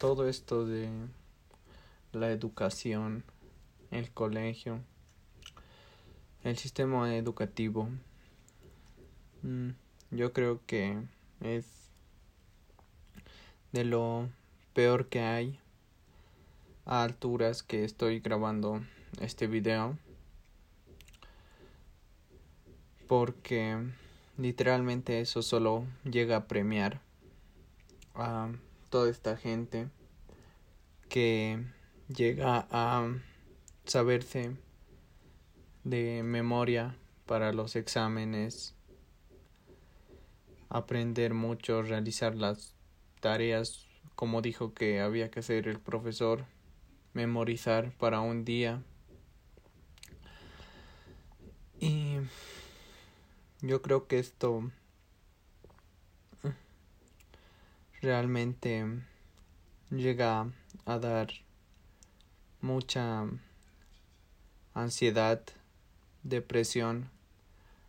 todo esto de la educación, el colegio, el sistema educativo, mm, yo creo que es de lo peor que hay a alturas que estoy grabando este video. Porque literalmente eso solo llega a premiar a toda esta gente que llega a saberse de memoria para los exámenes, aprender mucho, realizar las tareas como dijo que había que hacer el profesor, memorizar para un día. Y yo creo que esto realmente llega a dar mucha ansiedad, depresión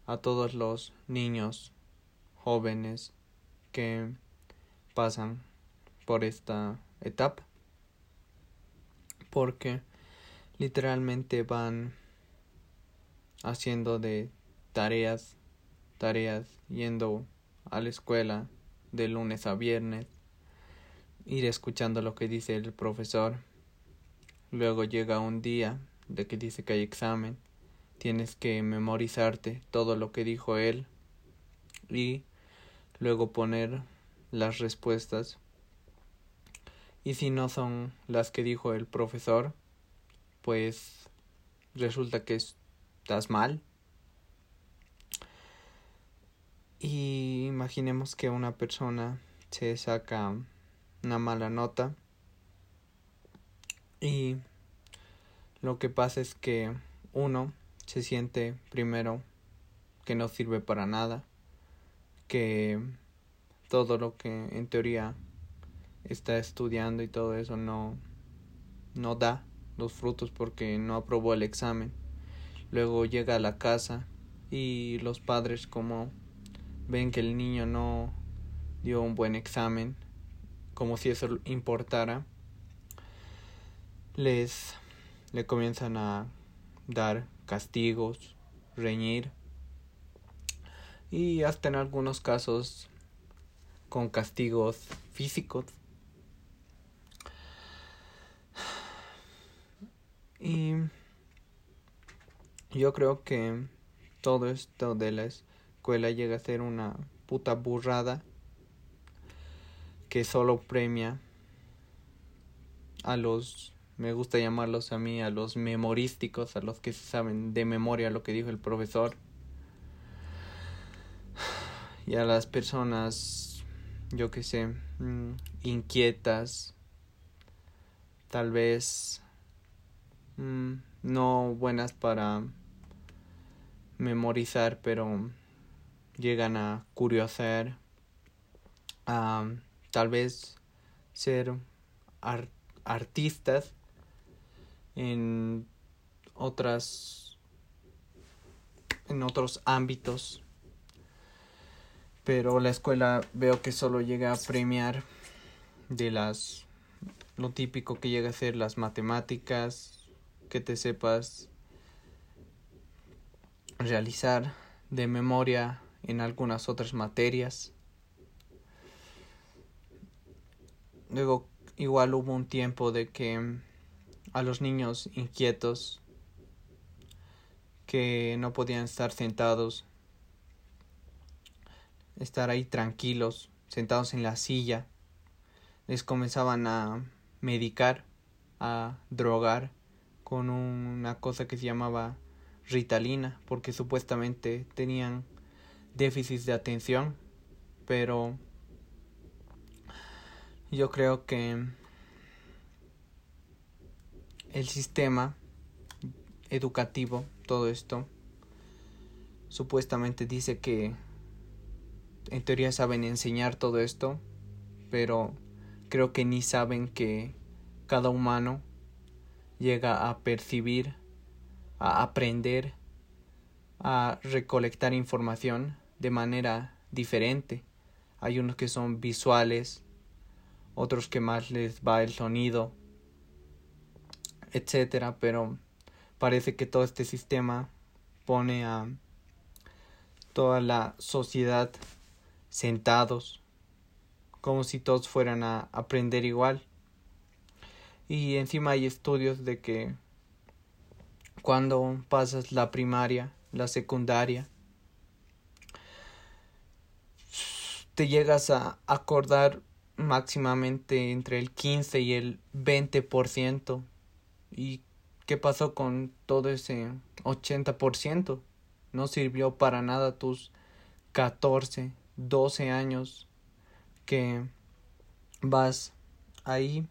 a todos los niños jóvenes que pasan por esta etapa porque literalmente van haciendo de tareas tareas yendo a la escuela de lunes a viernes, ir escuchando lo que dice el profesor. Luego llega un día de que dice que hay examen, tienes que memorizarte todo lo que dijo él y luego poner las respuestas. Y si no son las que dijo el profesor, pues resulta que estás mal Y imaginemos que una persona se saca una mala nota y lo que pasa es que uno se siente primero que no sirve para nada, que todo lo que en teoría está estudiando y todo eso no no da los frutos porque no aprobó el examen. Luego llega a la casa y los padres como ven que el niño no dio un buen examen, como si eso importara, les le comienzan a dar castigos, reñir y hasta en algunos casos con castigos físicos. Y yo creo que todo esto de las escuela llega a ser una puta burrada que solo premia a los, me gusta llamarlos a mí, a los memorísticos, a los que saben de memoria lo que dijo el profesor, y a las personas, yo que sé, mm, inquietas, tal vez mm, no buenas para memorizar, pero llegan a curiosear, a tal vez ser artistas en otras en otros ámbitos. Pero la escuela veo que solo llega a premiar de las lo típico que llega a ser las matemáticas que te sepas realizar de memoria en algunas otras materias. Luego igual hubo un tiempo de que a los niños inquietos que no podían estar sentados, estar ahí tranquilos, sentados en la silla, les comenzaban a medicar, a drogar con una cosa que se llamaba Ritalina, porque supuestamente tenían déficit de atención, pero yo creo que el sistema educativo, todo esto, supuestamente dice que en teoría saben enseñar todo esto, pero creo que ni saben que cada humano llega a percibir, a aprender, a recolectar información de manera diferente. Hay unos que son visuales, otros que más les va el sonido, etcétera, pero parece que todo este sistema pone a toda la sociedad sentados como si todos fueran a aprender igual. Y encima hay estudios de que cuando pasas la primaria, la secundaria, te llegas a acordar máximamente entre el 15 y el 20%. ¿Y qué pasó con todo ese 80%? No sirvió para nada tus 14, 12 años que vas ahí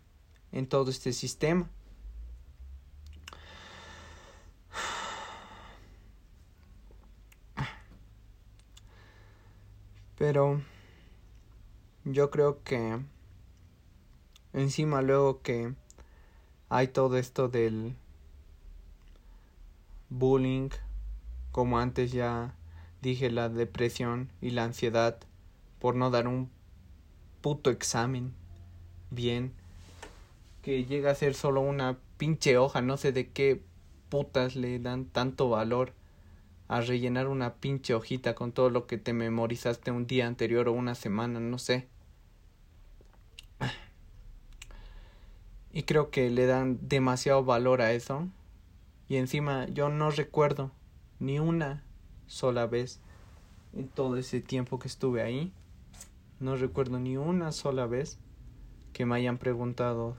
en todo este sistema. Pero yo creo que encima luego que hay todo esto del bullying, como antes ya dije, la depresión y la ansiedad por no dar un puto examen bien, que llega a ser solo una pinche hoja, no sé de qué putas le dan tanto valor a rellenar una pinche hojita con todo lo que te memorizaste un día anterior o una semana, no sé. Y creo que le dan demasiado valor a eso. Y encima yo no recuerdo ni una sola vez en todo ese tiempo que estuve ahí. No recuerdo ni una sola vez que me hayan preguntado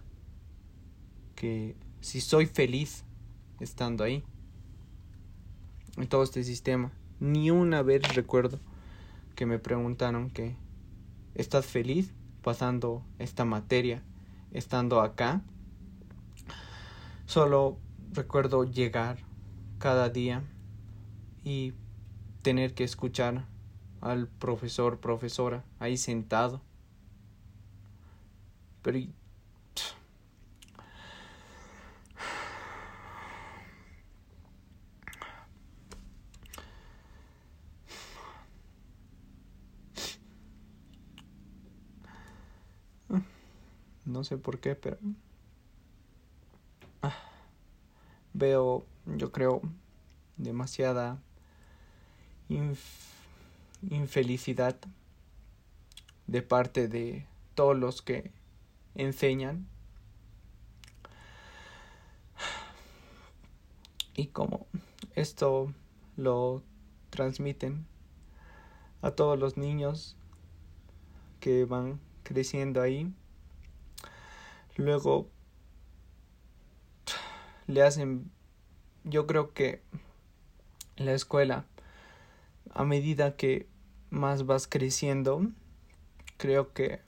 que si soy feliz estando ahí en todo este sistema. Ni una vez recuerdo que me preguntaron que ¿estás feliz pasando esta materia, estando acá? Solo recuerdo llegar cada día y tener que escuchar al profesor, profesora, ahí sentado. Pero No sé por qué, pero... Ah, veo, yo creo, demasiada infelicidad de parte de todos los que enseñan. Y como esto lo transmiten a todos los niños que van creciendo ahí Luego le hacen, yo creo que la escuela, a medida que más vas creciendo, creo que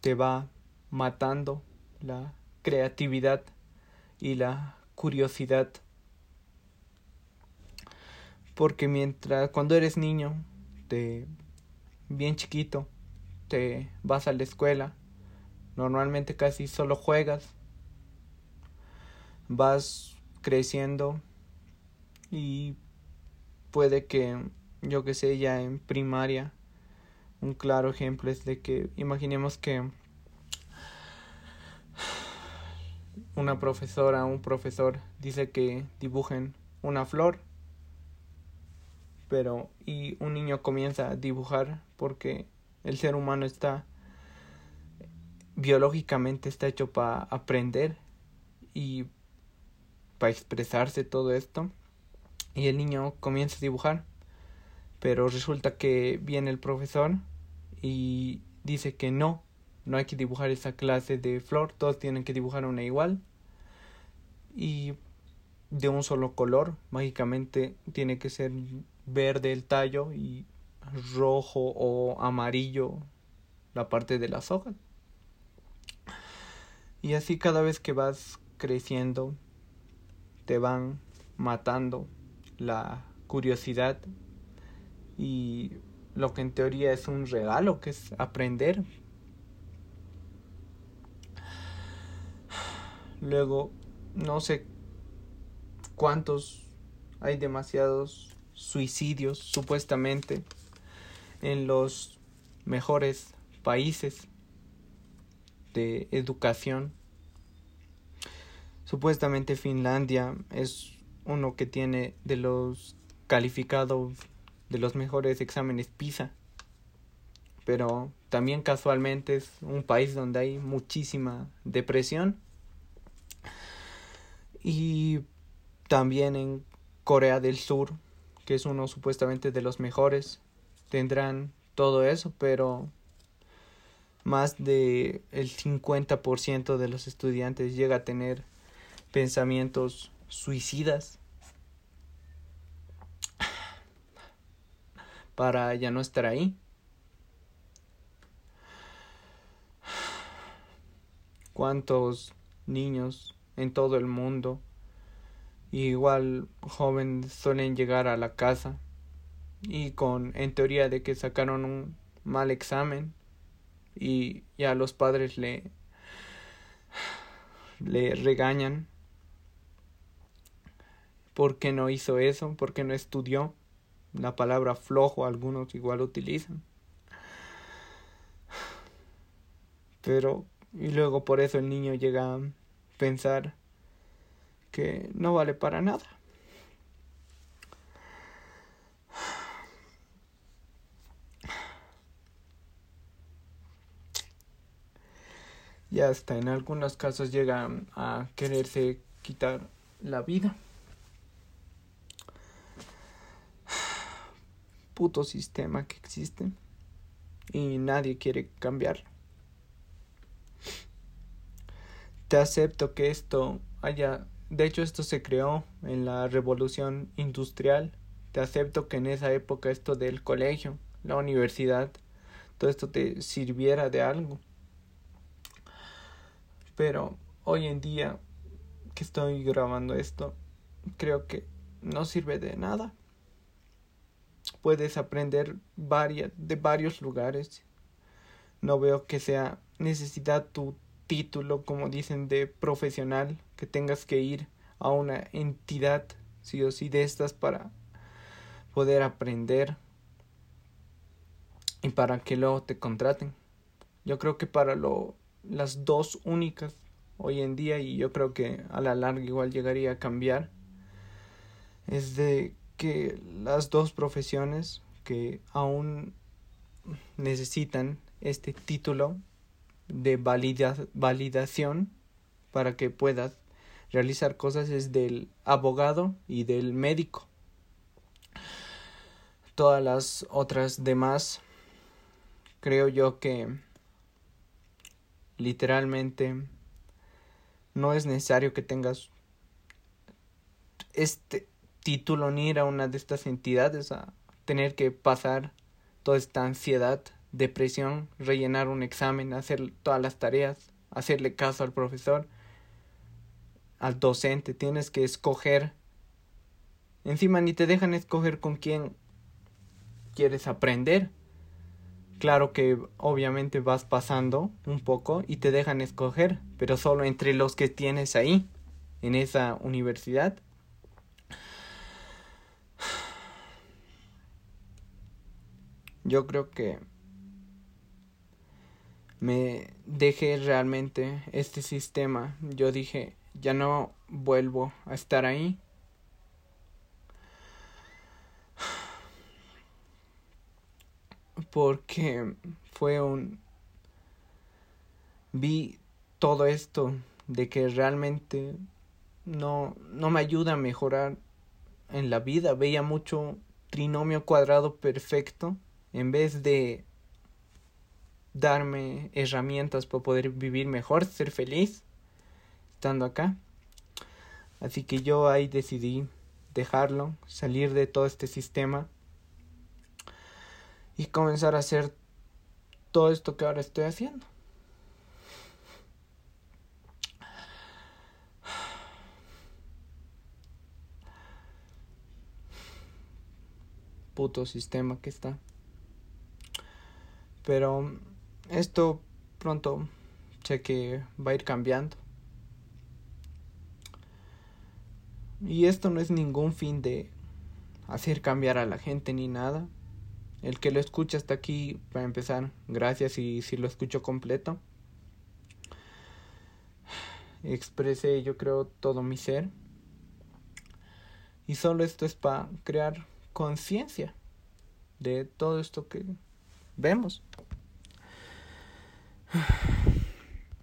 te va matando la creatividad y la curiosidad. Porque mientras cuando eres niño, te bien chiquito, te vas a la escuela Normalmente casi solo juegas. Vas creciendo y puede que, yo que sé, ya en primaria, un claro ejemplo es de que imaginemos que una profesora, un profesor dice que dibujen una flor, pero y un niño comienza a dibujar porque el ser humano está biológicamente está hecho para aprender y para expresarse todo esto. Y el niño comienza a dibujar. Pero resulta que viene el profesor y dice que no, no hay que dibujar esa clase de flor, todos tienen que dibujar una igual. Y de un solo color, mágicamente tiene que ser verde el tallo y rojo o amarillo la parte de las hojas. Y así cada vez que vas creciendo, te van matando la curiosidad y lo que en teoría es un regalo, que es aprender. Luego, no sé cuántos, hay demasiados suicidios supuestamente en los mejores países de educación. Supuestamente Finlandia es uno que tiene de los calificados de los mejores exámenes PISA. Pero también casualmente es un país donde hay muchísima depresión. Y también en Corea del Sur, que es uno supuestamente de los mejores, tendrán todo eso, pero más de el 50% de los estudiantes llega a tener pensamientos suicidas. Para ya no estar ahí. ¿Cuántos niños en todo el mundo igual jóvenes suelen llegar a la casa y con en teoría de que sacaron un mal examen y ya los padres le le regañan porque no hizo eso, porque no estudió. La palabra flojo algunos igual utilizan. Pero y luego por eso el niño llega a pensar que no vale para nada. Y hasta en algunos casos llegan a quererse quitar la vida. Puto sistema que existe y nadie quiere cambiarlo. Te acepto que esto haya de hecho, esto se creó en la revolución industrial. Te acepto que en esa época esto del colegio, la universidad, todo esto te sirviera de algo. Pero hoy en día que estoy grabando esto, creo que no sirve de nada. Puedes aprender de varios lugares. No veo que sea necesidad tu título, como dicen, de profesional, que tengas que ir a una entidad, sí o sí, de estas para poder aprender y para que luego te contraten. Yo creo que para lo, las dos únicas hoy en día, y yo creo que a la larga igual llegaría a cambiar, es de que las dos profesiones que aún necesitan este título de validación para que puedas realizar cosas es del abogado y del médico. Todas las otras demás creo yo que literalmente no es necesario que tengas este título ni ir a una de estas entidades a tener que pasar toda esta ansiedad depresión, rellenar un examen, hacer todas las tareas, hacerle caso al profesor, al docente, tienes que escoger. Encima ni te dejan escoger con quién quieres aprender. Claro que obviamente vas pasando un poco y te dejan escoger, pero solo entre los que tienes ahí, en esa universidad. Yo creo que me dejé realmente este sistema. Yo dije, ya no vuelvo a estar ahí. Porque fue un... Vi todo esto de que realmente no, no me ayuda a mejorar en la vida. Veía mucho trinomio cuadrado perfecto en vez de darme herramientas para poder vivir mejor, ser feliz estando acá. Así que yo ahí decidí dejarlo, salir de todo este sistema y comenzar a hacer todo esto que ahora estoy haciendo. Puto sistema que está. Pero esto pronto sé que va a ir cambiando. Y esto no es ningún fin de hacer cambiar a la gente ni nada. El que lo escucha hasta aquí, para empezar, gracias y si lo escucho completo. expresé yo creo todo mi ser. Y solo esto es para crear conciencia de todo esto que vemos.